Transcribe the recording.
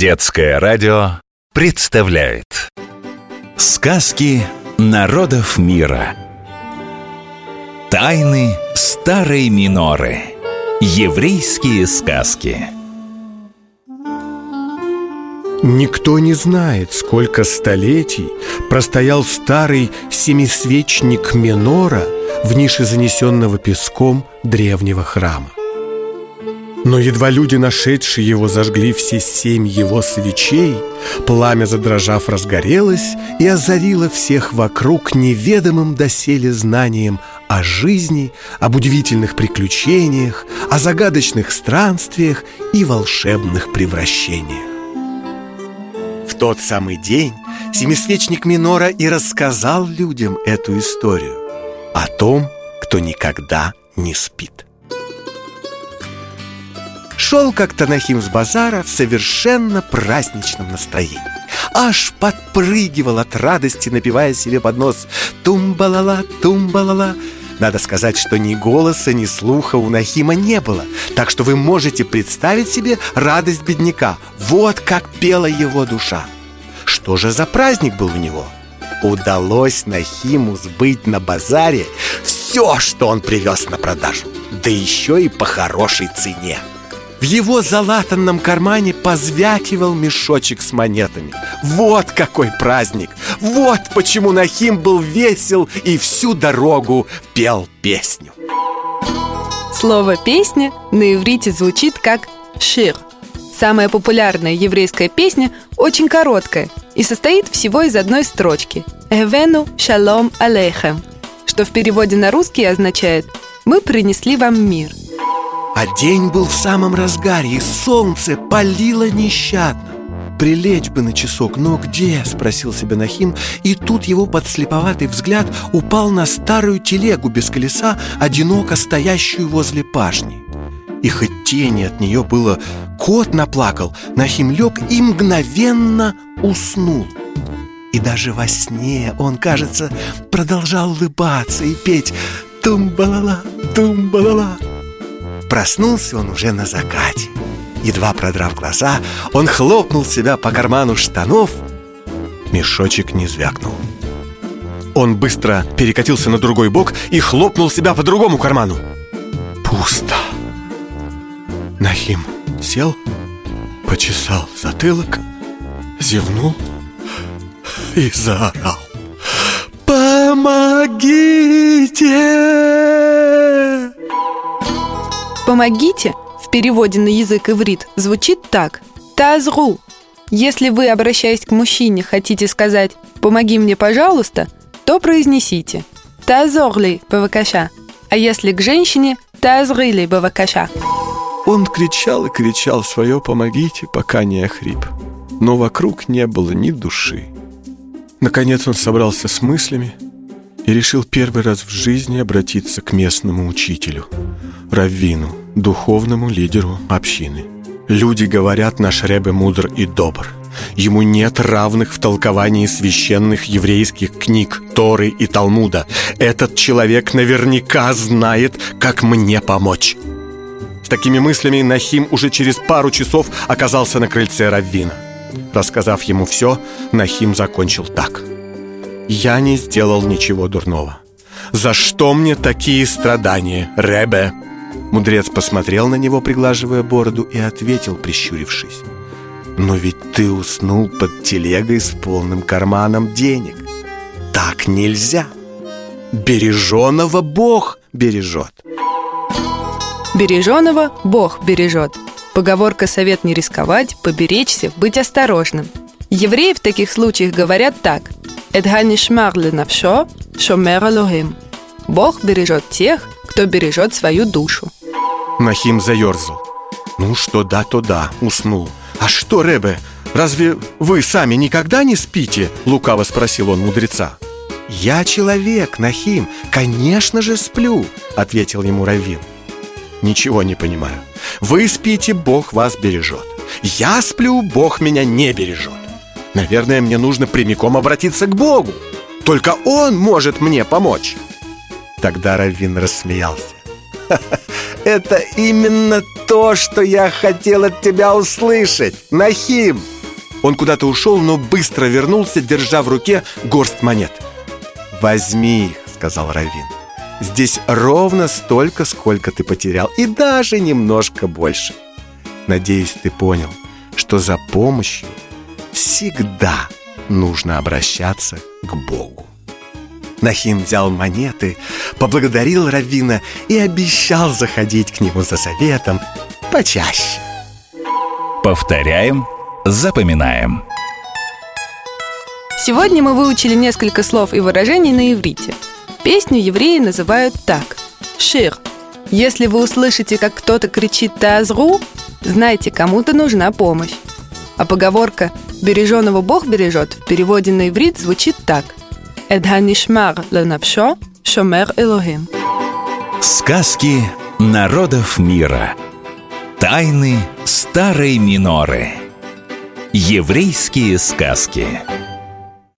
Детское радио представляет Сказки народов мира. Тайны старой миноры. Еврейские сказки. Никто не знает, сколько столетий простоял старый семисвечник Минора в нише занесенного песком древнего храма. Но едва люди, нашедшие его, зажгли все семь его свечей, пламя, задрожав, разгорелось и озарило всех вокруг неведомым доселе знанием о жизни, об удивительных приключениях, о загадочных странствиях и волшебных превращениях. В тот самый день семисвечник Минора и рассказал людям эту историю о том, кто никогда не спит. Шел как-то Нахим с базара в совершенно праздничном настроении. Аж подпрыгивал от радости, напевая себе под нос «Тумбалала, тумбалала» Надо сказать, что ни голоса, ни слуха у Нахима не было. Так что вы можете представить себе радость бедняка. Вот как пела его душа. Что же за праздник был у него? Удалось Нахиму сбыть на базаре все, что он привез на продажу. Да еще и по хорошей цене в его залатанном кармане позвякивал мешочек с монетами Вот какой праздник! Вот почему Нахим был весел и всю дорогу пел песню Слово «песня» на иврите звучит как «шир». Самая популярная еврейская песня очень короткая и состоит всего из одной строчки «Эвену шалом алейхем», что в переводе на русский означает «Мы принесли вам мир». А день был в самом разгаре, и солнце палило нещадно. Прилечь бы на часок, но где? Спросил себя Нахим И тут его подслеповатый взгляд упал на старую телегу без колеса Одиноко стоящую возле пашни. И хоть тени от нее было Кот наплакал, Нахим лег и мгновенно уснул. И даже во сне он, кажется, продолжал улыбаться и петь Тум-балала, тум-балала Проснулся он уже на закате. Едва продрав глаза, он хлопнул себя по карману штанов. Мешочек не звякнул. Он быстро перекатился на другой бок и хлопнул себя по другому карману. Пусто. Нахим сел, почесал затылок, зевнул и заорал. Помогите! «Помогите» в переводе на язык иврит звучит так «тазру». Если вы, обращаясь к мужчине, хотите сказать «помоги мне, пожалуйста», то произнесите «тазорли бавакаша», а если к женщине «тазрили бавакаша». Он кричал и кричал свое «помогите», пока не охрип. Но вокруг не было ни души. Наконец он собрался с мыслями и решил первый раз в жизни обратиться к местному учителю, раввину, духовному лидеру общины. Люди говорят, наш Ребе мудр и добр. Ему нет равных в толковании священных еврейских книг, Торы и Талмуда. Этот человек наверняка знает, как мне помочь. С такими мыслями Нахим уже через пару часов оказался на крыльце Раввина. Рассказав ему все, Нахим закончил так. «Я не сделал ничего дурного. За что мне такие страдания, Ребе?» Мудрец посмотрел на него, приглаживая бороду, и ответил, прищурившись. «Но ведь ты уснул под телегой с полным карманом денег. Так нельзя. Береженого Бог бережет». Береженого Бог бережет. Поговорка «совет не рисковать», «поберечься», «быть осторожным». Евреи в таких случаях говорят так «Эдганишмар ленавшо, шомер алохим» Бог бережет тех, кто бережет свою душу. Нахим заерзал. Ну что да, то да, уснул. А что, Ребе, разве вы сами никогда не спите? Лукаво спросил он мудреца. «Я человек, Нахим, конечно же сплю», — ответил ему Равин. «Ничего не понимаю. Вы спите, Бог вас бережет. Я сплю, Бог меня не бережет. Наверное, мне нужно прямиком обратиться к Богу. Только Он может мне помочь». Тогда Равин рассмеялся. Это именно то, что я хотел от тебя услышать, Нахим. Он куда-то ушел, но быстро вернулся, держа в руке горсть монет. Возьми их, сказал Равин. Здесь ровно столько, сколько ты потерял И даже немножко больше. Надеюсь, ты понял, что за помощью всегда нужно обращаться к Богу Нахим взял монеты, поблагодарил Равина и обещал заходить к нему за советом почаще. Повторяем, запоминаем. Сегодня мы выучили несколько слов и выражений на иврите. Песню евреи называют так – шир. Если вы услышите, как кто-то кричит «тазру», знайте, кому-то нужна помощь. А поговорка «береженого Бог бережет» в переводе на иврит звучит так – את הנשמר לנפשו шомер Элохим. Сказки народов мира. Тайны старой миноры. Еврейские сказки.